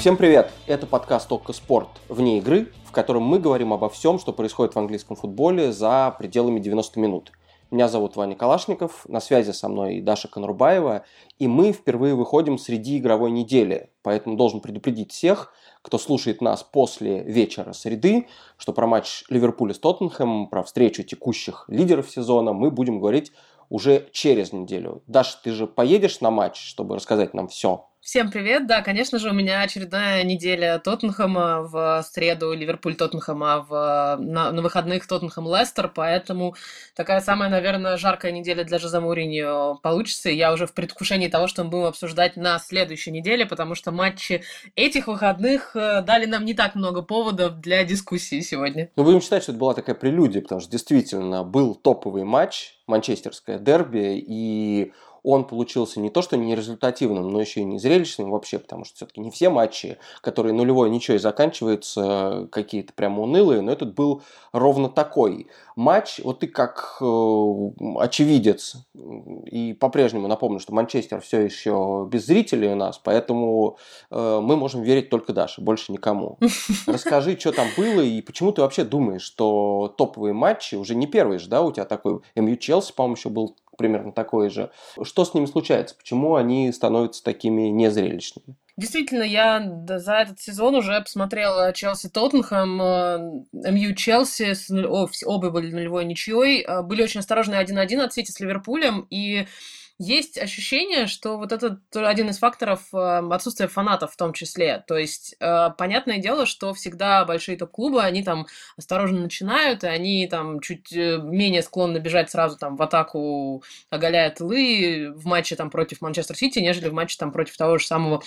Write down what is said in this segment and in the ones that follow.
Всем привет! Это подкаст «Только спорт» вне игры, в котором мы говорим обо всем, что происходит в английском футболе за пределами 90 минут. Меня зовут Ваня Калашников, на связи со мной Даша Конрубаева, и мы впервые выходим среди игровой недели, поэтому должен предупредить всех, кто слушает нас после вечера среды, что про матч Ливерпуля с Тоттенхэмом, про встречу текущих лидеров сезона мы будем говорить уже через неделю. Даша, ты же поедешь на матч, чтобы рассказать нам все? Всем привет! Да, конечно же, у меня очередная неделя Тоттенхэма в среду, Ливерпуль Тоттенхэма в, на, на выходных Тоттенхэм Лестер, поэтому такая самая, наверное, жаркая неделя для Жозе Мourinho получится. Я уже в предвкушении того, что мы будем обсуждать на следующей неделе, потому что матчи этих выходных э, дали нам не так много поводов для дискуссии сегодня. Ну, будем считать, что это была такая прелюдия, потому что действительно был топовый матч, манчестерское дерби, и он получился не то, что не результативным, но еще и не зрелищным вообще, потому что все-таки не все матчи, которые нулевой ничего и заканчиваются, какие-то прямо унылые, но этот был ровно такой матч. Вот ты как э, очевидец, и по-прежнему напомню, что Манчестер все еще без зрителей у нас, поэтому э, мы можем верить только Даше, больше никому. Расскажи, что там было, и почему ты вообще думаешь, что топовые матчи, уже не первый же, да, у тебя такой МЮ Челси, по-моему, еще был примерно такой же. Что с ними случается? Почему они становятся такими незрелищными? Действительно, я за этот сезон уже посмотрела Челси Тоттенхэм, э, МЮ Челси, оба были нулевой ничьей, э, были очень осторожны 1-1 от Сити с Ливерпулем, и есть ощущение, что вот это один из факторов э, отсутствия фанатов в том числе. То есть, э, понятное дело, что всегда большие топ-клубы, они там осторожно начинают, и они там чуть э, менее склонны бежать сразу там в атаку, оголяя тылы в матче там против Манчестер Сити, нежели в матче там против того же самого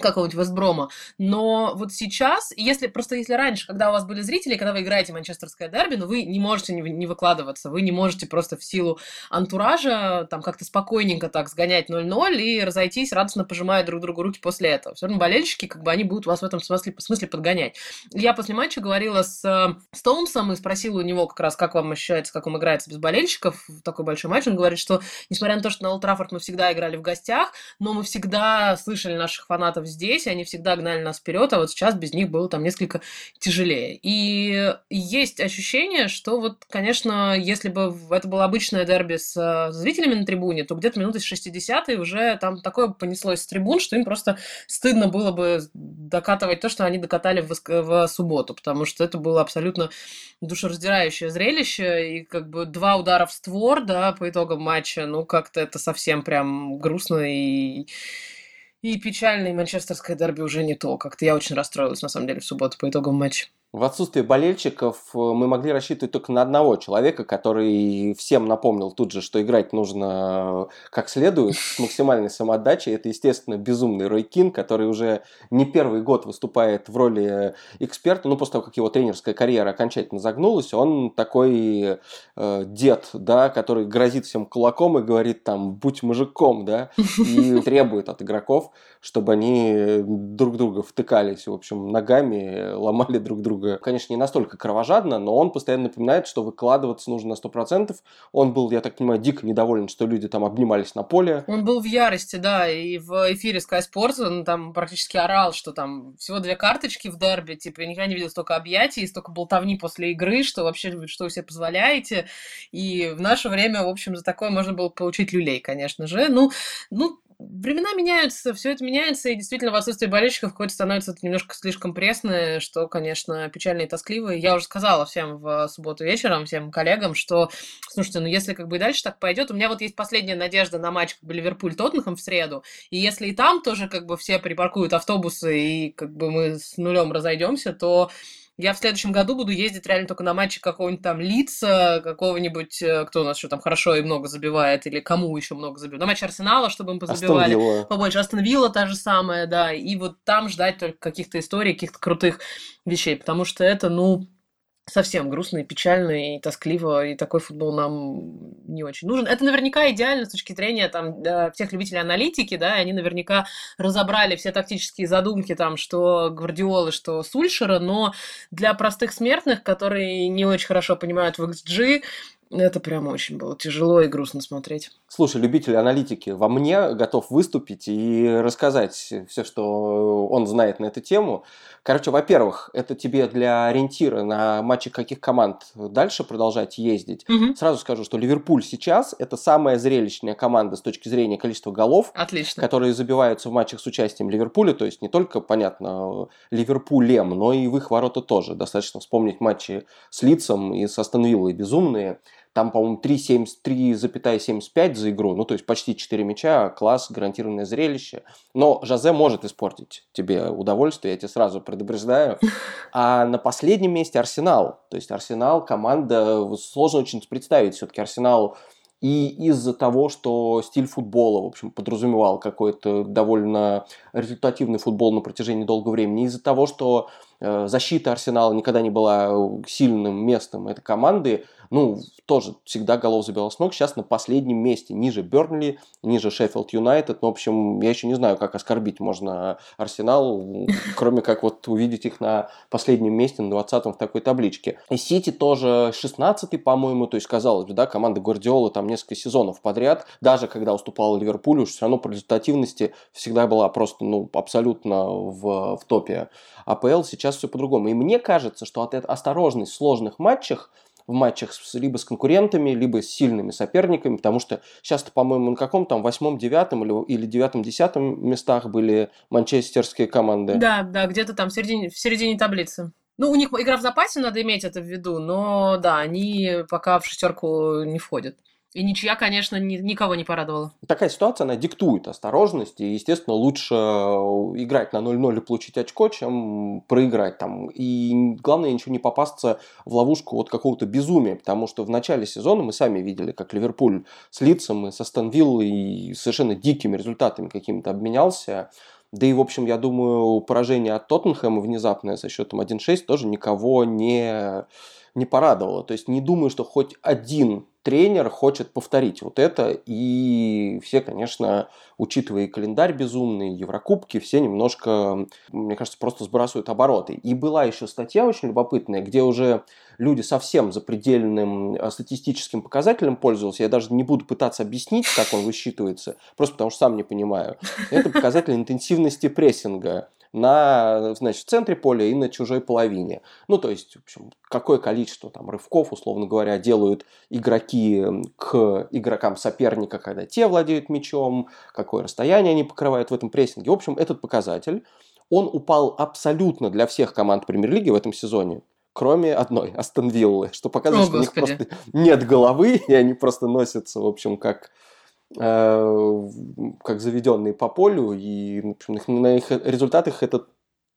какого-нибудь Вестброма. Но вот сейчас, если просто если раньше, когда у вас были зрители, когда вы играете манчестерское дерби, но ну, вы не можете не, не выкладываться, вы не можете просто в силу антуража там как-то спокойненько так сгонять 0-0 и разойтись, радостно пожимая друг другу руки после этого. Все равно болельщики, как бы они будут вас в этом смысле, смысле подгонять. Я после матча говорила с э, Стоунсом и спросила у него как раз, как вам ощущается, как вам играется без болельщиков в такой большой матч. Он говорит, что несмотря на то, что на Олд мы всегда играли в гостях, но мы всегда слышали наших фанатов фанатов здесь, они всегда гнали нас вперед, а вот сейчас без них было там несколько тяжелее. И есть ощущение, что вот, конечно, если бы это было обычное дерби с э, зрителями на трибуне, то где-то минуты с 60 уже там такое понеслось с трибун, что им просто стыдно было бы докатывать то, что они докатали в, в субботу, потому что это было абсолютно душераздирающее зрелище, и как бы два удара в створ, да, по итогам матча, ну, как-то это совсем прям грустно и и печальный манчестерское дерби уже не то. Как-то я очень расстроилась, на самом деле, в субботу по итогам матча. В отсутствие болельщиков э, мы могли рассчитывать только на одного человека, который всем напомнил тут же, что играть нужно как следует, с максимальной самоотдачей. Это, естественно, безумный Рой Кин, который уже не первый год выступает в роли эксперта. Ну, после того, как его тренерская карьера окончательно загнулась, он такой э, дед, да, который грозит всем кулаком и говорит там «будь мужиком», да, и требует от игроков, чтобы они друг друга втыкались, в общем, ногами, ломали друг друга друга, конечно, не настолько кровожадно, но он постоянно напоминает, что выкладываться нужно на 100%. Он был, я так понимаю, дико недоволен, что люди там обнимались на поле. Он был в ярости, да, и в эфире Sky Sports он там практически орал, что там всего две карточки в дерби, типа, я никогда не видел столько объятий, столько болтовни после игры, что вообще, что вы себе позволяете. И в наше время, в общем, за такое можно было получить люлей, конечно же. Ну, ну времена меняются, все это меняется, и действительно в отсутствии болельщиков какое-то становится немножко слишком пресное, что, конечно, печально и тоскливо. Я уже сказала всем в субботу вечером, всем коллегам, что, слушайте, ну если как бы и дальше так пойдет, у меня вот есть последняя надежда на матч как бы Ливерпуль-Тоттенхэм в среду, и если и там тоже как бы все припаркуют автобусы, и как бы мы с нулем разойдемся, то я в следующем году буду ездить реально только на матчи какого-нибудь там лица, какого-нибудь, э, кто у нас еще там хорошо и много забивает, или кому еще много забивает. На матч Арсенала, чтобы им позабивали Астон побольше. Астон Вилла та же самая, да. И вот там ждать только каких-то историй, каких-то крутых вещей, потому что это, ну, совсем грустно и печально и тоскливо, и такой футбол нам не очень нужен. Это наверняка идеально с точки зрения там, всех любителей аналитики, да, и они наверняка разобрали все тактические задумки, там, что Гвардиолы, что Сульшера, но для простых смертных, которые не очень хорошо понимают в XG, Это прям очень было тяжело и грустно смотреть. Слушай, любитель аналитики во мне готов выступить и рассказать все, что он знает на эту тему. Короче, во-первых, это тебе для ориентира на матчи каких команд дальше продолжать ездить. Угу. Сразу скажу, что Ливерпуль сейчас это самая зрелищная команда с точки зрения количества голов, Отлично. которые забиваются в матчах с участием Ливерпуля. То есть не только, понятно, Ливерпулем, но и в их ворота тоже. Достаточно вспомнить матчи с Лицом и с Астон Виллой безумные. Там, по-моему, 3,75 за игру, ну, то есть почти 4 мяча, класс, гарантированное зрелище. Но Жозе может испортить тебе удовольствие, я тебе сразу предупреждаю. А на последнем месте Арсенал. То есть Арсенал, команда, сложно очень представить, все-таки Арсенал и из-за того, что стиль футбола, в общем, подразумевал какой-то довольно результативный футбол на протяжении долгого времени, из-за того, что э, защита Арсенала никогда не была сильным местом этой команды, ну, тоже всегда голов забивал с ног. Сейчас на последнем месте, ниже Бернли, ниже Шеффилд Юнайтед. Ну, в общем, я еще не знаю, как оскорбить можно Арсенал, кроме как вот увидеть их на последнем месте, на 20-м в такой табличке. И Сити тоже 16-й, по-моему, то есть, казалось бы, да, команда Гвардиолы там несколько сезонов подряд, даже когда уступала Ливерпулю, все равно по результативности всегда была просто, ну, абсолютно в, в топе АПЛ. Сейчас все по-другому. И мне кажется, что от этой осторожности в сложных матчах в матчах с, либо с конкурентами, либо с сильными соперниками, потому что сейчас-то, по-моему, на каком там восьмом, девятом или, или девятом, десятом местах были манчестерские команды. Да, да, где-то там в середине, в середине таблицы. Ну, у них игра в запасе, надо иметь это в виду, но да, они пока в шестерку не входят. И ничья, конечно, ни, никого не порадовала. Такая ситуация, она диктует осторожность. И, естественно, лучше играть на 0-0 и получить очко, чем проиграть там. И главное, ничего не попасться в ловушку вот какого-то безумия. Потому что в начале сезона мы сами видели, как Ливерпуль с Лицем и со Станвиллой и совершенно дикими результатами какими-то обменялся. Да и, в общем, я думаю, поражение от Тоттенхэма внезапное со счетом 1-6 тоже никого не, не порадовало. То есть не думаю, что хоть один тренер хочет повторить вот это, и все, конечно, учитывая и календарь безумный, Еврокубки, все немножко, мне кажется, просто сбрасывают обороты. И была еще статья очень любопытная, где уже люди совсем запредельным э, статистическим показателем пользовался. Я даже не буду пытаться объяснить, как он высчитывается, просто потому что сам не понимаю. Это показатель интенсивности прессинга на, значит, в центре поля и на чужой половине. Ну, то есть, в общем, какое количество там рывков, условно говоря, делают игроки к игрокам соперника, когда те владеют мячом, какое расстояние они покрывают в этом прессинге. В общем, этот показатель, он упал абсолютно для всех команд премьер-лиги в этом сезоне кроме одной, Астон Виллы, что показывает, О, что Господи. у них просто нет головы, и они просто носятся, в общем, как как заведенные по полю, и на их результатах это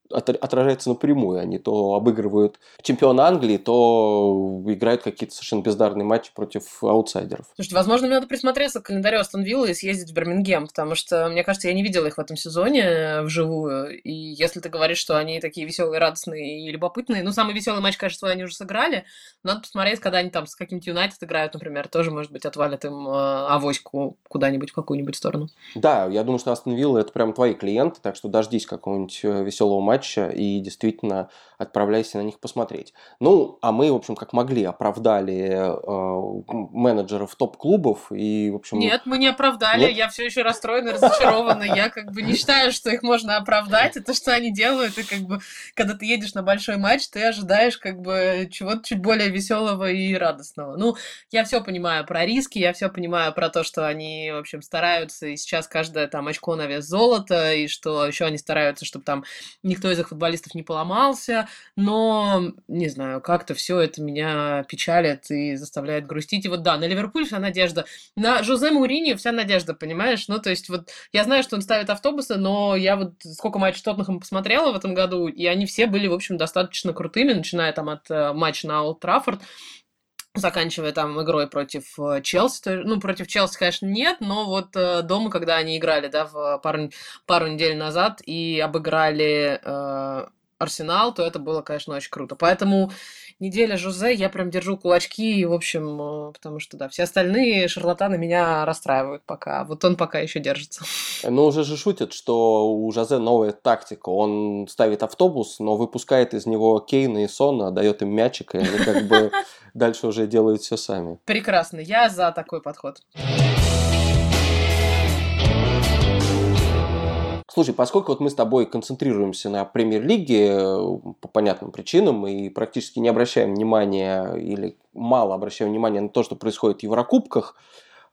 отражается напрямую. Они то обыгрывают чемпиона Англии, то играют какие-то совершенно бездарные матчи против аутсайдеров. Слушайте, возможно, мне надо присмотреться к календарю Астон Виллы и съездить в Бирмингем, потому что, мне кажется, я не видела их в этом сезоне вживую. И если ты говоришь, что они такие веселые, радостные и любопытные, ну, самый веселый матч, кажется, они уже сыграли. Надо посмотреть, когда они там с каким-то Юнайтед играют, например, тоже, может быть, отвалят им э, авоську куда-нибудь в какую-нибудь сторону. Да, я думаю, что Астон Вилла это прям твои клиенты, так что дождись какого-нибудь э, веселого матча матча и действительно отправляйся на них посмотреть. Ну, а мы, в общем, как могли, оправдали э, менеджеров топ-клубов и, в общем... Нет, мы не оправдали, Нет? я все еще расстроена, разочарована. Я как бы не считаю, что их можно оправдать. Это что они делают, и как бы, когда ты едешь на большой матч, ты ожидаешь как бы чего-то чуть более веселого и радостного. Ну, я все понимаю про риски, я все понимаю про то, что они, в общем, стараются, и сейчас каждое там очко на вес золота, и что еще они стараются, чтобы там никто из их футболистов не поломался, но, не знаю, как-то все это меня печалит и заставляет грустить. И вот да, на Ливерпуль вся надежда. На Жозе Маурини вся надежда, понимаешь? Ну, то есть вот я знаю, что он ставит автобусы, но я вот сколько матчей Тоттенхэм посмотрела в этом году, и они все были, в общем, достаточно крутыми, начиная там от э, матча на Олд Траффорд, заканчивая там игрой против э, Челси. Ну, против Челси, конечно, нет, но вот э, дома, когда они играли, да, в пару, пару недель назад и обыграли э, Арсенал, то это было, конечно, очень круто. Поэтому неделя Жозе, я прям держу кулачки, в общем, э, потому что, да, все остальные шарлатаны меня расстраивают пока. Вот он пока еще держится. Ну, уже же шутят, что у Жозе новая тактика. Он ставит автобус, но выпускает из него Кейна и Сона, дает им мячик, и они как бы дальше уже делают все сами. Прекрасно, я за такой подход. Слушай, поскольку вот мы с тобой концентрируемся на премьер-лиге э, по понятным причинам и практически не обращаем внимания или мало обращаем внимания на то, что происходит в Еврокубках,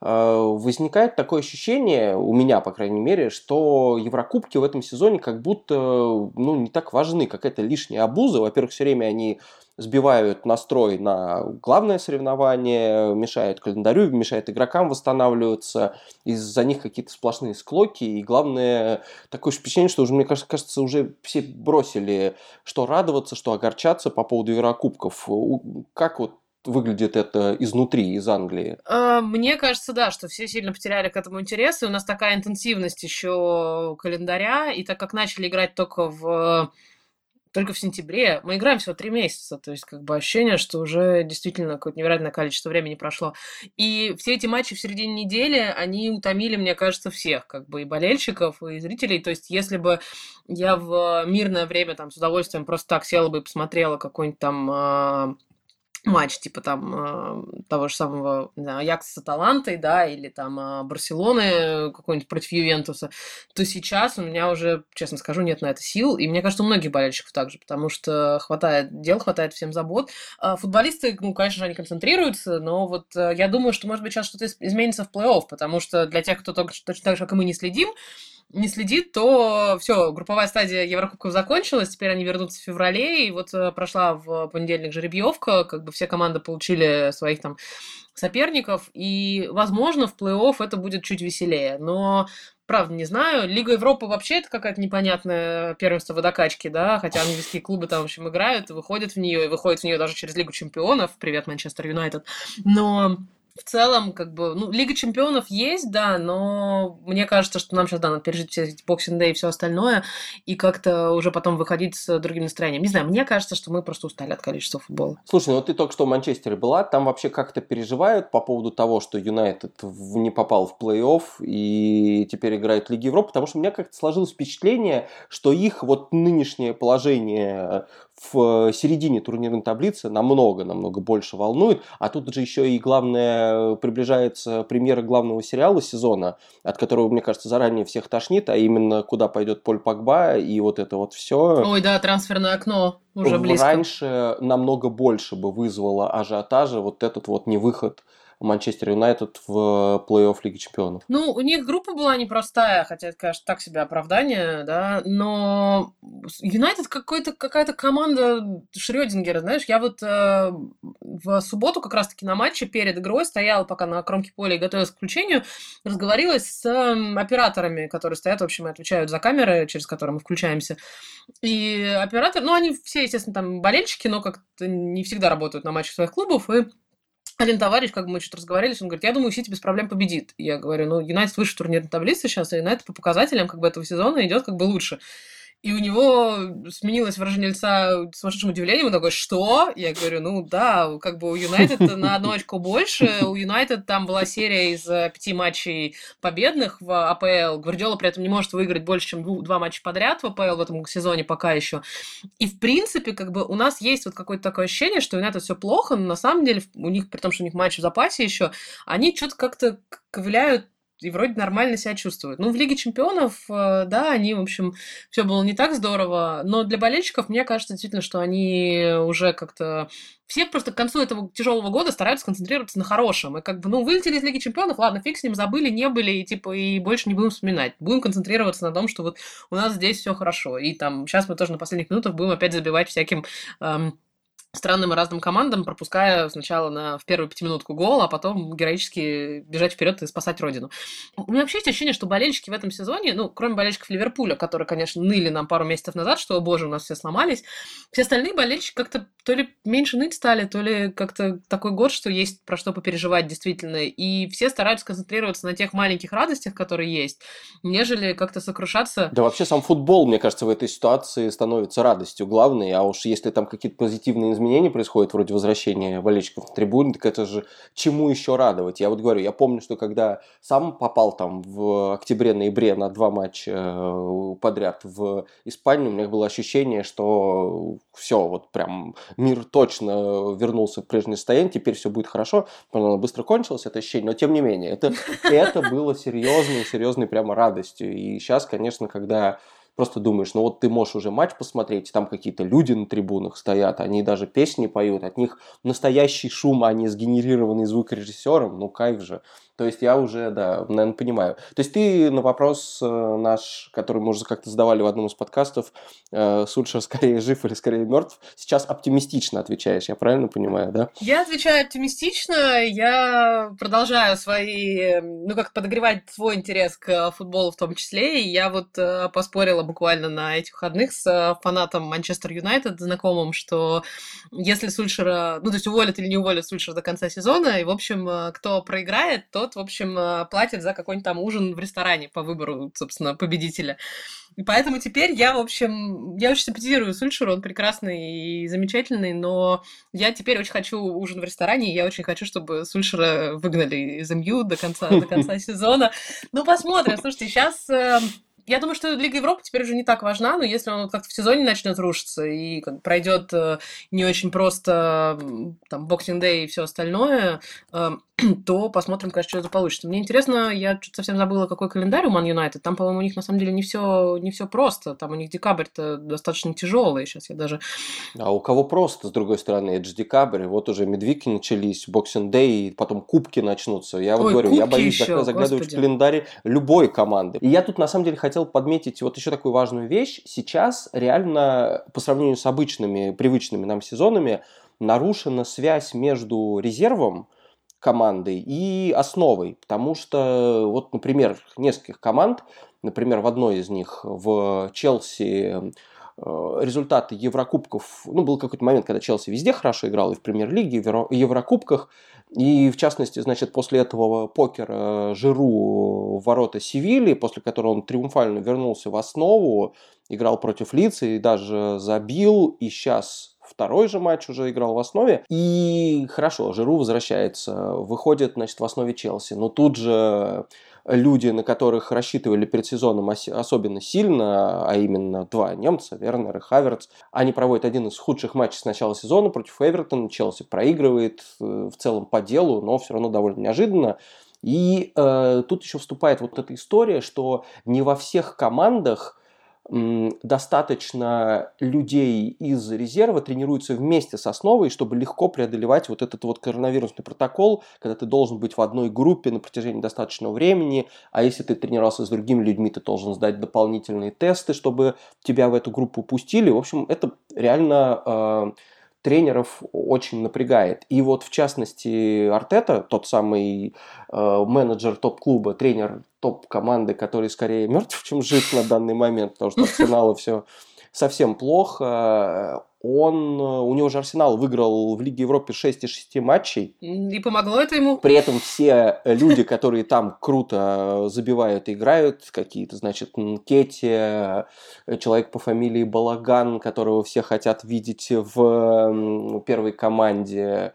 возникает такое ощущение, у меня, по крайней мере, что Еврокубки в этом сезоне как будто ну, не так важны, какая-то лишняя обуза. Во-первых, все время они сбивают настрой на главное соревнование, мешают календарю, мешают игрокам восстанавливаться, из-за них какие-то сплошные склоки, и главное, такое впечатление, что уже, мне кажется, кажется, уже все бросили, что радоваться, что огорчаться по поводу Еврокубков. Как вот выглядит это изнутри, из Англии? А, мне кажется, да, что все сильно потеряли к этому интерес, и у нас такая интенсивность еще календаря, и так как начали играть только в только в сентябре. Мы играем всего три месяца, то есть как бы ощущение, что уже действительно какое-то невероятное количество времени прошло. И все эти матчи в середине недели, они утомили, мне кажется, всех, как бы и болельщиков, и зрителей. То есть если бы я в мирное время там с удовольствием просто так села бы и посмотрела какой-нибудь там а, матч, типа там э, того же самого, не знаю, Аякса да, или там э, Барселоны какой-нибудь против Ювентуса, то сейчас у меня уже, честно скажу, нет на это сил, и мне кажется, у многих болельщиков также, потому что хватает дел, хватает всем забот. А футболисты, ну, конечно же, они концентрируются, но вот э, я думаю, что, может быть, сейчас что-то изменится в плей-офф, потому что для тех, кто только точно так же, как и мы, не следим, не следит, то все, групповая стадия Еврокубков закончилась, теперь они вернутся в феврале, и вот э, прошла в понедельник жеребьевка, как бы все команды получили своих там соперников, и, возможно, в плей-офф это будет чуть веселее, но правда, не знаю. Лига Европы вообще это какая-то непонятная первенство водокачки, да, хотя английские клубы там, в общем, играют, выходят в нее, и выходят в нее даже через Лигу чемпионов. Привет, Манчестер Юнайтед. Но в целом, как бы, ну, Лига Чемпионов есть, да, но мне кажется, что нам сейчас, да, надо пережить все эти Boxing и все остальное, и как-то уже потом выходить с другим настроением. Не знаю, мне кажется, что мы просто устали от количества футбола. Слушай, ну ты только что в Манчестере была, там вообще как-то переживают по поводу того, что Юнайтед не попал в плей-офф и теперь играет в Лиге Европы, потому что у меня как-то сложилось впечатление, что их вот нынешнее положение в середине турнирной таблицы намного-намного больше волнует. А тут же еще и главное, приближается премьера главного сериала сезона, от которого, мне кажется, заранее всех тошнит, а именно куда пойдет Поль Пакба и вот это вот все. Ой, да, трансферное окно уже близко. Раньше намного больше бы вызвало ажиотажа вот этот вот невыход Манчестер Юнайтед в плей-офф Лиги Чемпионов? Ну, у них группа была непростая, хотя это, конечно, так себе оправдание, да, но Юнайтед какая-то команда Шрёдингера, знаешь, я вот э, в субботу как раз-таки на матче перед игрой стояла пока на кромке поля и готовилась к включению, разговорилась с э, операторами, которые стоят, в общем, и отвечают за камеры, через которые мы включаемся. И оператор, ну, они все, естественно, там болельщики, но как-то не всегда работают на матчах своих клубов, и один товарищ, как бы мы что-то разговаривали, он говорит, я думаю, Сити без проблем победит. Я говорю, ну, Юнайтед выше турнирной таблицы сейчас, и Юнайтед по показателям как бы этого сезона идет как бы лучше. И у него сменилось выражение лица сумасшедшим удивлением. Он такой, что? Я говорю, ну да, как бы у Юнайтед на одну очку больше. У Юнайтед там была серия из э, пяти матчей победных в АПЛ. Гвардиола при этом не может выиграть больше, чем два матча подряд в АПЛ в этом сезоне пока еще. И в принципе, как бы у нас есть вот какое-то такое ощущение, что у Юнайтед все плохо, но на самом деле у них, при том, что у них матч в запасе еще, они что-то как-то ковыляют и вроде нормально себя чувствуют. Ну, в Лиге Чемпионов, э, да, они, в общем, все было не так здорово, но для болельщиков, мне кажется, действительно, что они уже как-то все просто к концу этого тяжелого года стараются концентрироваться на хорошем. И как бы, ну, вылетели из Лиги Чемпионов, ладно, фиг с ним, забыли, не были, и типа, и больше не будем вспоминать. Будем концентрироваться на том, что вот у нас здесь все хорошо. И там, сейчас мы тоже на последних минутах будем опять забивать всяким эм, странным и разным командам, пропуская сначала на, в первую пятиминутку гол, а потом героически бежать вперед и спасать родину. У меня вообще есть ощущение, что болельщики в этом сезоне, ну, кроме болельщиков Ливерпуля, которые, конечно, ныли нам пару месяцев назад, что, о боже, у нас все сломались, все остальные болельщики как-то то ли меньше ныть стали, то ли как-то такой год, что есть про что попереживать действительно. И все стараются концентрироваться на тех маленьких радостях, которые есть, нежели как-то сокрушаться. Да вообще сам футбол, мне кажется, в этой ситуации становится радостью главной, а уж если там какие-то позитивные происходят, вроде возвращения болельщиков на трибуны, так это же чему еще радовать? Я вот говорю, я помню, что когда сам попал там в октябре-ноябре на два матча э, подряд в Испанию, у меня было ощущение, что все, вот прям мир точно вернулся в прежнее состояние, теперь все будет хорошо, оно быстро кончилось, это ощущение, но тем не менее, это, это было серьезной, серьезной прямо радостью. И сейчас, конечно, когда просто думаешь, ну вот ты можешь уже матч посмотреть, там какие-то люди на трибунах стоят, они даже песни поют, от них настоящий шум, а не сгенерированный звукорежиссером, ну кайф же. То есть я уже, да, наверное, понимаю. То есть ты на вопрос э, наш, который мы уже как-то задавали в одном из подкастов, э, Сульшер скорее жив или скорее мертв, сейчас оптимистично отвечаешь, я правильно понимаю, да? Я отвечаю оптимистично, я продолжаю свои, ну как подогревать свой интерес к футболу в том числе, и я вот э, поспорила буквально на этих выходных с фанатом Манчестер Юнайтед, знакомым, что если Сульшера, ну то есть уволят или не уволят Сульшера до конца сезона, и в общем, кто проиграет, то тот, в общем, э, платит за какой-нибудь там ужин в ресторане по выбору, собственно, победителя. И поэтому теперь я, в общем, я очень симпатизирую Сульшеру, он прекрасный и замечательный, но я теперь очень хочу ужин в ресторане, и я очень хочу, чтобы Сульшера выгнали из МЮ до конца, до конца сезона. Ну, посмотрим. Слушайте, сейчас я думаю, что Лига Европы теперь уже не так важна, но если он как-то в сезоне начнет рушиться и как пройдет э, не очень просто там Boxing Day и все остальное, э, то посмотрим, конечно, что это получится. Мне интересно, я что-то совсем забыла, какой календарь у Ман Юнайтед. Там, по-моему, у них на самом деле не все не все просто. Там у них декабрь-то достаточно тяжелый. Сейчас я даже... А у кого просто, с другой стороны, это же декабрь. Вот уже медвики начались, Boxing Day, потом кубки начнутся. Я вот Ой, говорю, я боюсь еще, заглядывать господи. в календарь любой команды. И я тут, на самом деле, хотел подметить вот еще такую важную вещь. Сейчас реально, по сравнению с обычными, привычными нам сезонами, нарушена связь между резервом, командой и основой, потому что вот, например, нескольких команд, например, в одной из них в Челси результаты Еврокубков, ну, был какой-то момент, когда Челси везде хорошо играл, и в Премьер-лиге, и в Еврокубках, и, в частности, значит, после этого покера Жиру в ворота Севильи, после которого он триумфально вернулся в основу, играл против Лица и даже забил, и сейчас второй же матч уже играл в основе. И хорошо, Жиру возвращается, выходит, значит, в основе Челси. Но тут же люди, на которых рассчитывали перед сезоном особенно сильно, а именно два немца, Вернер и Хаверц, они проводят один из худших матчей с начала сезона против Эвертона. Челси проигрывает э, в целом по делу, но все равно довольно неожиданно. И э, тут еще вступает вот эта история, что не во всех командах достаточно людей из резерва тренируются вместе с основой, чтобы легко преодолевать вот этот вот коронавирусный протокол, когда ты должен быть в одной группе на протяжении достаточного времени, а если ты тренировался с другими людьми, ты должен сдать дополнительные тесты, чтобы тебя в эту группу пустили. В общем, это реально э, тренеров очень напрягает. И вот в частности Артета, тот самый э, менеджер топ-клуба, тренер топ-команды, который скорее мертв, чем жив на данный момент, потому что Арсенала все совсем плохо. Он, у него же Арсенал выиграл в Лиге Европы 6 из 6 матчей. И помогло это ему? При этом все люди, которые там круто забивают и играют, какие-то, значит, Кетти, человек по фамилии Балаган, которого все хотят видеть в первой команде.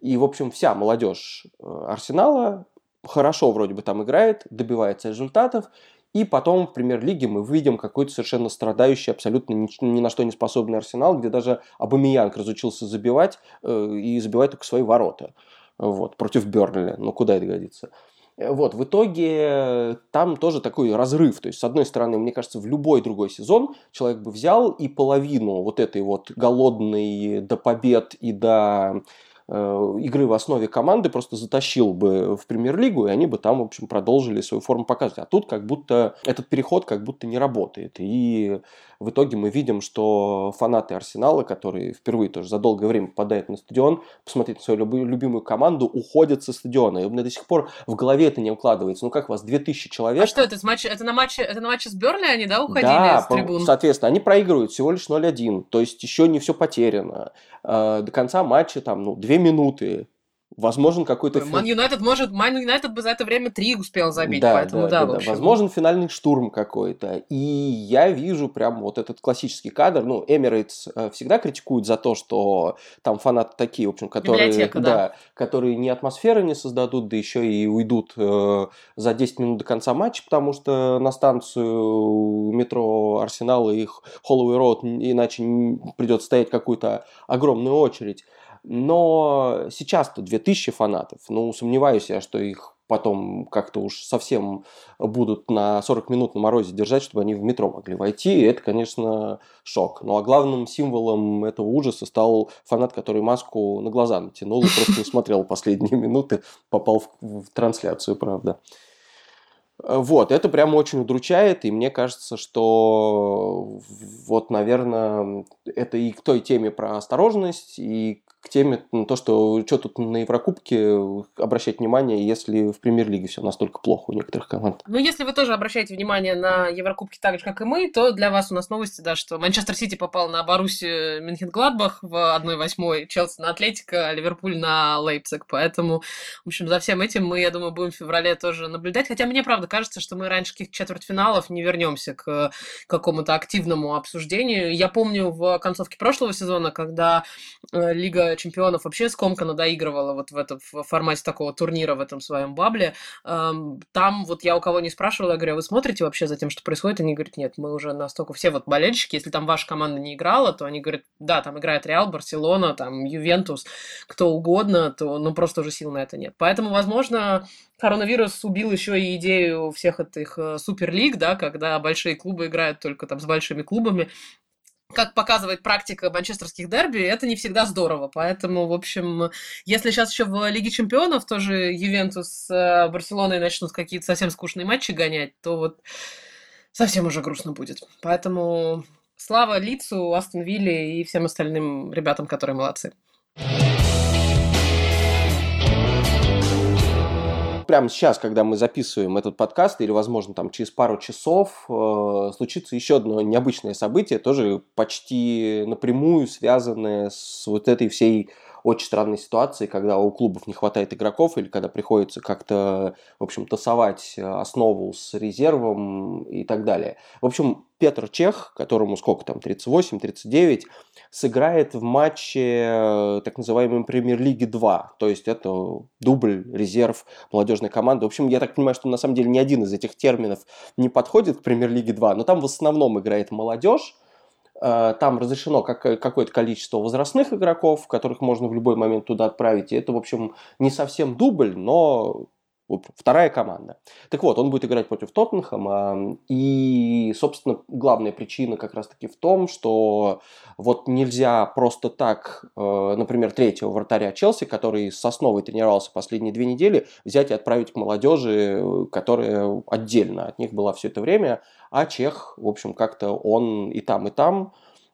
И, в общем, вся молодежь Арсенала хорошо вроде бы там играет, добивается результатов, и потом в премьер-лиге мы видим какой-то совершенно страдающий, абсолютно ни, ни на что не способный арсенал, где даже Абамиянг разучился забивать э, и забивает только свои ворота. Вот, против Бернли. Ну, куда это годится? Э, вот, в итоге там тоже такой разрыв. То есть, с одной стороны, мне кажется, в любой другой сезон человек бы взял и половину вот этой вот голодной до побед и до э, игры в основе команды просто затащил бы в премьер-лигу, и они бы там, в общем, продолжили свою форму показывать. А тут как будто этот переход как будто не работает. И в итоге мы видим, что фанаты Арсенала, которые впервые тоже за долгое время попадают на стадион, посмотреть на свою любимую команду, уходят со стадиона. И у меня до сих пор в голове это не укладывается. Ну как вас, 2000 человек? А что это? Матч, это, на матче, это на матче с Берли они, да, уходили да, с трибун? соответственно, они проигрывают всего лишь 0-1. То есть еще не все потеряно. Э, до конца матча там, ну, 2 минуты. Возможен какой-то... Ман Юнайтед может... Ман Юнайтед бы за это время три успел забить, да, поэтому да, да, да, да. Возможен финальный штурм какой-то. И я вижу прям вот этот классический кадр. Ну, Эмирейтс э, всегда критикуют за то, что там фанаты такие, в общем, которые... Библиотека, да. да. Которые ни атмосферы не создадут, да еще и уйдут э, за 10 минут до конца матча, потому что на станцию метро Арсенала и Холлоуэй Роуд иначе придется стоять какую-то огромную очередь. Но сейчас-то 2000 фанатов. Ну, сомневаюсь я, что их потом как-то уж совсем будут на 40 минут на морозе держать, чтобы они в метро могли войти. И это, конечно, шок. Ну а главным символом этого ужаса стал фанат, который маску на глаза натянул и просто не смотрел последние минуты, попал в, в трансляцию, правда. Вот, это прямо очень удручает, и мне кажется, что вот, наверное, это и к той теме про осторожность, и к теме ну, то, что что тут на Еврокубке обращать внимание, если в Премьер-лиге все настолько плохо у некоторых команд. Ну, если вы тоже обращаете внимание на Еврокубки так же, как и мы, то для вас у нас новости, да, что Манчестер Сити попал на Боруссию Мюнхен-Гладбах в 1-8, Челси на Атлетика, Ливерпуль на Лейпциг, поэтому, в общем, за всем этим мы, я думаю, будем в феврале тоже наблюдать, хотя мне, правда, кажется, что мы раньше каких четвертьфиналов не вернемся к какому-то активному обсуждению. Я помню в концовке прошлого сезона, когда э, Чемпионов вообще скомканно доигрывала вот в этом в формате такого турнира в этом своем бабле. Там вот я у кого не спрашивала, я говорю, «А вы смотрите вообще за тем, что происходит? Они говорят, нет, мы уже настолько все вот болельщики, если там ваша команда не играла, то они говорят, да, там играет Реал, Барселона, там Ювентус, кто угодно, то ну просто уже сил на это нет. Поэтому, возможно, коронавирус убил еще и идею всех этих э, суперлиг, да, когда большие клубы играют только там с большими клубами, как показывает практика манчестерских дерби, это не всегда здорово. Поэтому, в общем, если сейчас еще в Лиге Чемпионов тоже Ювентус с э, Барселоной начнут какие-то совсем скучные матчи гонять, то вот совсем уже грустно будет. Поэтому слава Лицу, Астон Вилле и всем остальным ребятам, которые молодцы. Прямо сейчас, когда мы записываем этот подкаст, или, возможно, там через пару часов, э, случится еще одно необычное событие, тоже почти напрямую связанное с вот этой всей очень странной ситуации, когда у клубов не хватает игроков или когда приходится как-то, в общем, тасовать основу с резервом и так далее. В общем, Петр Чех, которому сколько там, 38-39, сыграет в матче э, так называемой премьер-лиги 2. То есть это дубль, резерв молодежной команды. В общем, я так понимаю, что на самом деле ни один из этих терминов не подходит к премьер-лиге 2, но там в основном играет молодежь, Э, там разрешено какое-то количество возрастных игроков, которых можно в любой момент туда отправить. И это, в общем, не совсем дубль, но вторая команда. Так вот, он будет играть против Тоттенхэма, и, собственно, главная причина как раз-таки в том, что вот нельзя просто так, э, например, третьего вратаря Челси, который с основой тренировался последние две недели, взять и отправить к молодежи, которая отдельно от них была все это время, а Чех, в общем, как-то он и там, и там,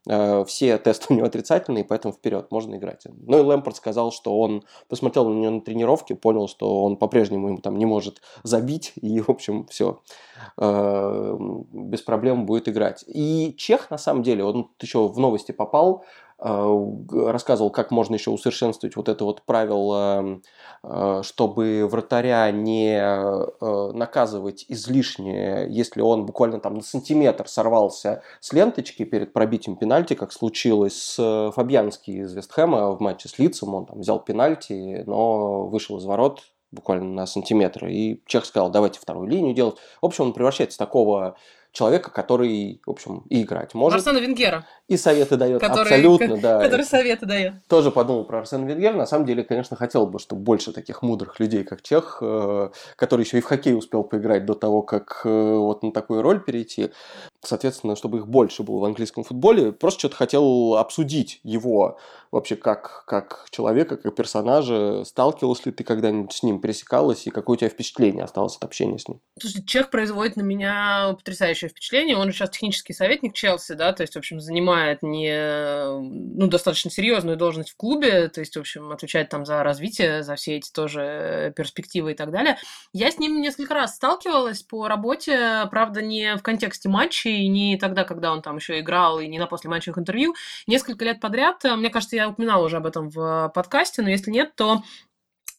Э, все тесты у него отрицательные, поэтому вперед, можно играть. Ну и Лэмпорт сказал, что он посмотрел на него на тренировке, понял, что он по-прежнему ему там не может забить, и, в общем, все, э, без проблем будет играть. И Чех, на самом деле, он еще в новости попал, рассказывал, как можно еще усовершенствовать вот это вот правило, э, чтобы вратаря не э, наказывать излишне, если он буквально там на сантиметр сорвался с ленточки перед пробитием пенальти, как случилось с Фабьянски из Вестхэма в матче с Лицем, он там взял пенальти, но вышел из ворот буквально на сантиметр, и Чех сказал, давайте вторую линию делать. В общем, он превращается в такого человека, который, в общем, и играть может. Арсена Венгера. И советы дает, который, абсолютно, да. Который советы дает. Тоже подумал про Арсена Венгера. На самом деле, конечно, хотел бы, чтобы больше таких мудрых людей, как Чех, э, который еще и в хоккей успел поиграть до того, как э, вот на такую роль перейти. Соответственно, чтобы их больше было в английском футболе. Просто что-то хотел обсудить его вообще как, как человека, как персонажа. Сталкивалась ли ты когда-нибудь с ним, пересекалась, и какое у тебя впечатление осталось от общения с ним? Слушай, Чех производит на меня потрясающее впечатление. Он сейчас технический советник Челси, да, то есть, в общем, занимает не, ну, достаточно серьезную должность в клубе, то есть, в общем, отвечает там за развитие, за все эти тоже перспективы и так далее. Я с ним несколько раз сталкивалась по работе, правда, не в контексте матчей, не тогда, когда он там еще играл, и не на после матчевых интервью. Несколько лет подряд, мне кажется, я упоминала уже об этом в подкасте, но если нет, то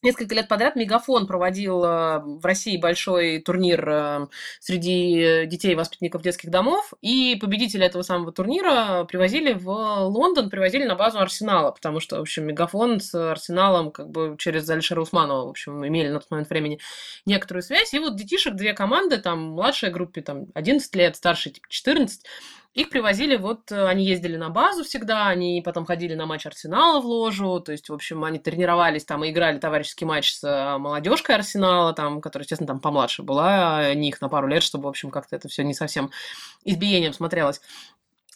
Несколько лет подряд Мегафон проводил э, в России большой турнир э, среди детей воспитанников детских домов, и победители этого самого турнира привозили в Лондон, привозили на базу Арсенала, потому что, в общем, Мегафон с Арсеналом как бы через Алишера Усманова, в общем, имели на тот момент времени некоторую связь. И вот детишек две команды, там младшая группе там 11 лет, старшей типа 14, их привозили, вот э, они ездили на базу всегда, они потом ходили на матч Арсенала в ложу, то есть, в общем, они тренировались там и играли товарищеский матч с э, молодежкой Арсенала, там, которая, естественно, там помладше была них на пару лет, чтобы, в общем, как-то это все не совсем избиением смотрелось.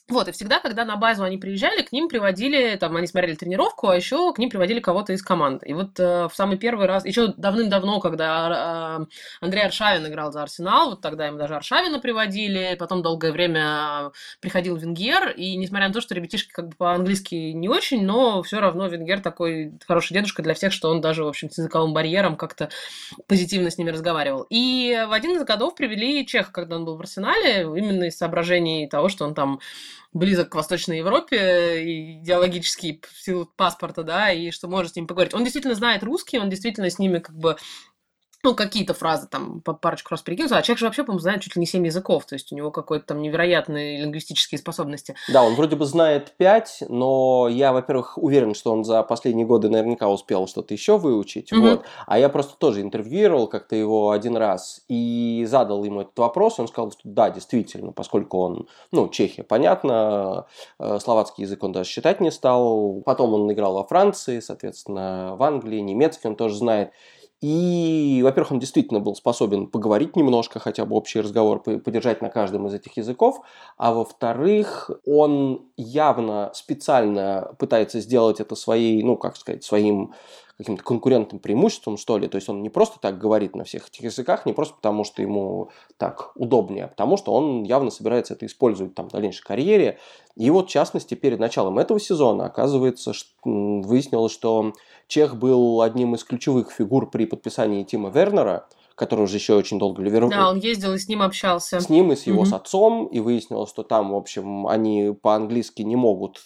Вот, и всегда, когда на базу они приезжали, к ним приводили, там, они смотрели тренировку, а еще к ним приводили кого-то из команды. И вот э, в самый первый раз, еще давным-давно, когда э, Андрей Аршавин играл за Арсенал, вот тогда им даже Аршавина приводили, потом долгое время приходил Венгер, и несмотря на то, что ребятишки как бы по-английски не очень, но все равно Венгер такой хороший дедушка для всех, что он даже, в общем, с языковым барьером как-то позитивно с ними разговаривал. И в один из годов привели Чеха, когда он был в Арсенале, именно из соображений того, что он там близок к Восточной Европе идеологически в силу паспорта, да, и что может с ними поговорить. Он действительно знает русский, он действительно с ними как бы ну, какие-то фразы там по парочку раз перекинулся, а человек же вообще, по-моему, знает чуть ли не семь языков, то есть у него какой-то там невероятные лингвистические способности. Да, он вроде бы знает пять, но я, во-первых, уверен, что он за последние годы наверняка успел что-то еще выучить, mm-hmm. вот. А я просто тоже интервьюировал как-то его один раз и задал ему этот вопрос, он сказал, что да, действительно, поскольку он, ну, Чехия, понятно, э, словацкий язык он даже считать не стал, потом он играл во Франции, соответственно, в Англии, немецкий он тоже знает, и, во-первых, он действительно был способен поговорить немножко, хотя бы общий разговор поддержать на каждом из этих языков. А во-вторых, он явно специально пытается сделать это своей, ну, как сказать, своим каким-то конкурентным преимуществом, что ли. То есть он не просто так говорит на всех этих языках, не просто потому, что ему так удобнее, а потому что он явно собирается это использовать там, в дальнейшей карьере. И вот, в частности, перед началом этого сезона, оказывается, выяснилось, что Чех был одним из ключевых фигур при подписании Тима Вернера, который уже еще очень долго Ливерпуль. Да, он ездил и с ним общался. С ним и с его mm-hmm. с отцом, и выяснилось, что там, в общем, они по-английски не могут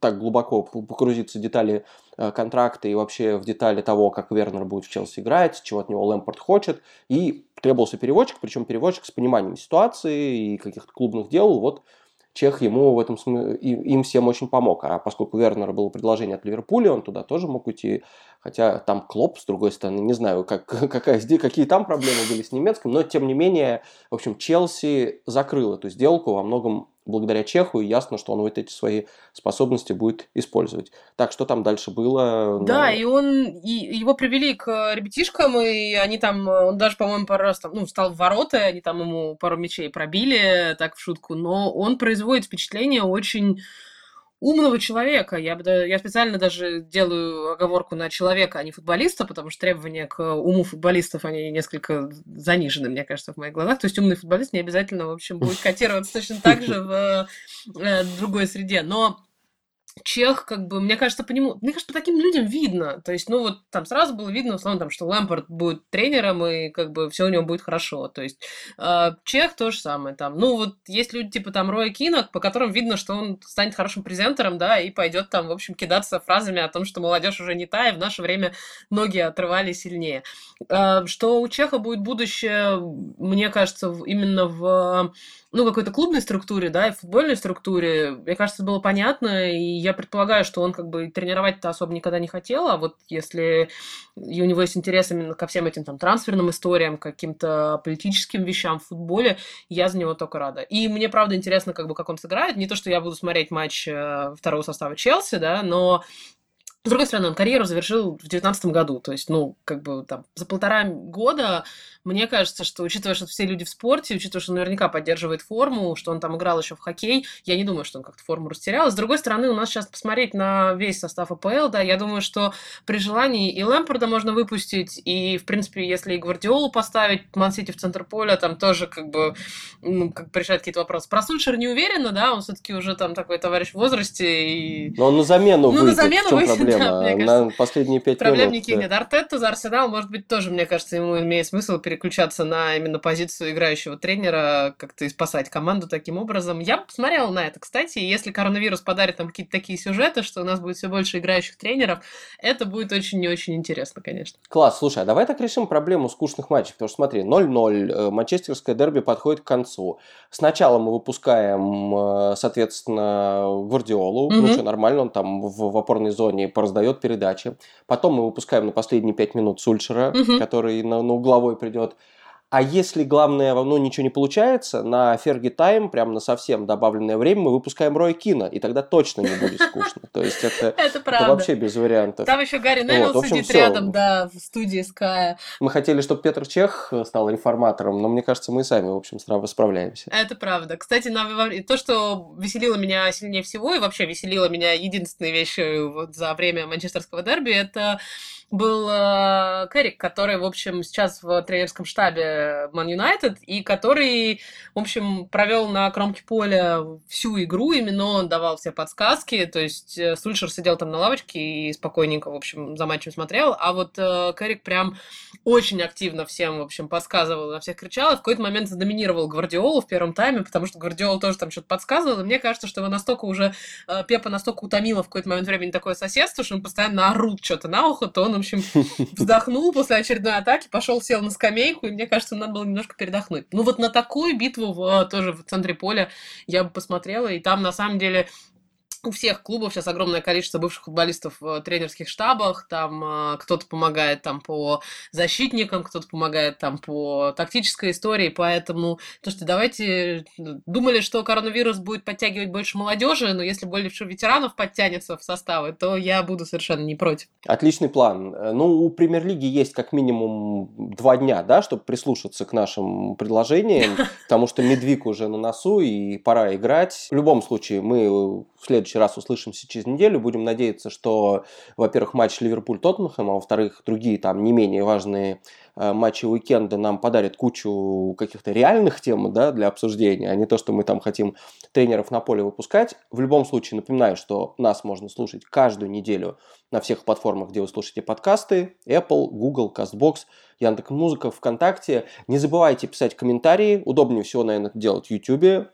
так глубоко погрузиться в детали э, контракта и вообще в детали того, как Вернер будет в Челси играть, чего от него Лэмпорт хочет, и требовался переводчик, причем переводчик с пониманием ситуации и каких-то клубных дел, вот Чех ему в этом смысле, им всем очень помог. А поскольку Вернера было предложение от Ливерпуля, он туда тоже мог уйти. Хотя там Клоп, с другой стороны, не знаю, как, какая, какие там проблемы были с немецким, но тем не менее, в общем, Челси закрыл эту сделку во многом благодаря Чеху, и ясно, что он вот эти свои способности будет использовать. Так, что там дальше было? Да, ну... и он, и его привели к ребятишкам, и они там, он даже, по-моему, пару раз там, ну, встал в ворота, они там ему пару мячей пробили, так в шутку, но он производит впечатление очень умного человека. Я, я специально даже делаю оговорку на человека, а не футболиста, потому что требования к уму футболистов, они несколько занижены, мне кажется, в моих глазах. То есть умный футболист не обязательно, в общем, будет котироваться точно так же в э, другой среде. Но Чех, как бы, мне кажется, по нему, мне кажется, по таким людям видно. То есть, ну, вот там сразу было видно, условно, там, что Лэмпорт будет тренером, и как бы все у него будет хорошо. То есть, э, Чех то же самое. Там, ну, вот есть люди типа там Роя Кинок, по которым видно, что он станет хорошим презентером, да, и пойдет там, в общем, кидаться фразами о том, что молодежь уже не та, и в наше время ноги отрывали сильнее. Э, что у Чеха будет будущее, мне кажется, именно в ну, какой-то клубной структуре, да, и футбольной структуре, мне кажется, было понятно, и я предполагаю, что он как бы тренировать-то особо никогда не хотел, а вот если у него есть интерес именно ко всем этим там трансферным историям, каким-то политическим вещам в футболе, я за него только рада. И мне, правда, интересно, как бы, как он сыграет. Не то, что я буду смотреть матч э, второго состава Челси, да, но с другой стороны, он карьеру завершил в 2019 году. То есть, ну, как бы там за полтора года мне кажется, что, учитывая, что все люди в спорте, учитывая, что он наверняка поддерживает форму, что он там играл еще в хоккей, я не думаю, что он как-то форму растерял. С другой стороны, у нас сейчас посмотреть на весь состав АПЛ, да, я думаю, что при желании и Лэмпорда можно выпустить, и, в принципе, если и Гвардиолу поставить, Мансити в центр поля, там тоже как бы, ну, как бы решать какие-то вопросы. Про Сульшер не уверена, да, он все-таки уже там такой товарщ в возрасте. И... Но он на замену ну, выйдет. на замену выйдет, проблема? Да, мне кажется, на последние пять проблем минут. Никаких нет. Артетта за Арсенал, может быть, тоже, мне кажется, ему имеет смысл переключаться на именно позицию играющего тренера, как-то и спасать команду таким образом. Я посмотрела на это, кстати, если коронавирус подарит нам какие-то такие сюжеты, что у нас будет все больше играющих тренеров, это будет очень и очень интересно, конечно. Класс, слушай, а давай так решим проблему скучных матчей, потому что смотри, 0-0, э, манчестерское дерби подходит к концу. Сначала мы выпускаем, э, соответственно, Гвардиолу, угу. ну что, нормально, он там в, в опорной зоне пораздает передачи. Потом мы выпускаем на последние пять минут Сульшера, угу. который на, на угловой придет. А если, главное, ну, ничего не получается, на Ферги Тайм, прям на совсем добавленное время, мы выпускаем Рой Кина, и тогда точно не будет скучно. То есть это, это, это вообще без вариантов. Там еще Гарри Невилл вот, сидит все. рядом, да, в студии Ская. Мы хотели, чтобы Петр Чех стал реформатором, но мне кажется, мы сами, в общем, справляемся. Это правда. Кстати, на, то, что веселило меня сильнее всего, и вообще веселило меня единственной вещью вот за время манчестерского дерби, это был э, Керрик, который, в общем, сейчас в тренерском штабе Ман Юнайтед, и который, в общем, провел на кромке поля всю игру, именно он давал все подсказки, то есть э, Сульшер сидел там на лавочке и спокойненько, в общем, за матчем смотрел, а вот э, Керрик прям очень активно всем, в общем, подсказывал, на всех кричал, и в какой-то момент задоминировал Гвардиолу в первом тайме, потому что Гвардиола тоже там что-то подсказывал, и мне кажется, что его настолько уже, Пепа настолько утомила в какой-то момент времени такое соседство, что он постоянно орут что-то на ухо, то он общем, вздохнул после очередной атаки, пошел, сел на скамейку, и мне кажется, надо было немножко передохнуть. Ну вот на такую битву в, тоже в центре поля я бы посмотрела, и там на самом деле у всех клубов сейчас огромное количество бывших футболистов в тренерских штабах, там э, кто-то помогает там по защитникам, кто-то помогает там по тактической истории, поэтому, слушайте, давайте, думали, что коронавирус будет подтягивать больше молодежи, но если больше ветеранов подтянется в составы, то я буду совершенно не против. Отличный план. Ну, у премьер-лиги есть как минимум два дня, да, чтобы прислушаться к нашим предложениям, потому что Медвик уже на носу, и пора играть. В любом случае, мы в следующем следующий раз услышимся через неделю. Будем надеяться, что, во-первых, матч Ливерпуль-Тоттенхэм, а во-вторых, другие там не менее важные э, матчи уикенда нам подарят кучу каких-то реальных тем да, для обсуждения, а не то, что мы там хотим тренеров на поле выпускать. В любом случае, напоминаю, что нас можно слушать каждую неделю на всех платформах, где вы слушаете подкасты, Apple, Google, CastBox, Яндекс Музыка, ВКонтакте. Не забывайте писать комментарии. Удобнее всего, наверное, это делать в YouTube, э,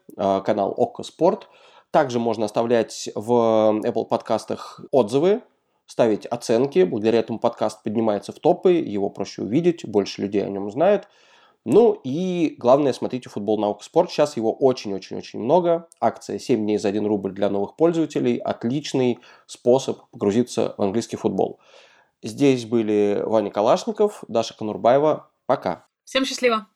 канал Окко Спорт. Также можно оставлять в Apple подкастах отзывы, ставить оценки. Благодаря этому подкаст поднимается в топы, его проще увидеть, больше людей о нем знает. Ну и главное, смотрите футбол наука спорт. Сейчас его очень-очень-очень много. Акция 7 дней за 1 рубль для новых пользователей. Отличный способ погрузиться в английский футбол. Здесь были Ваня Калашников, Даша Конурбаева. Пока. Всем счастливо.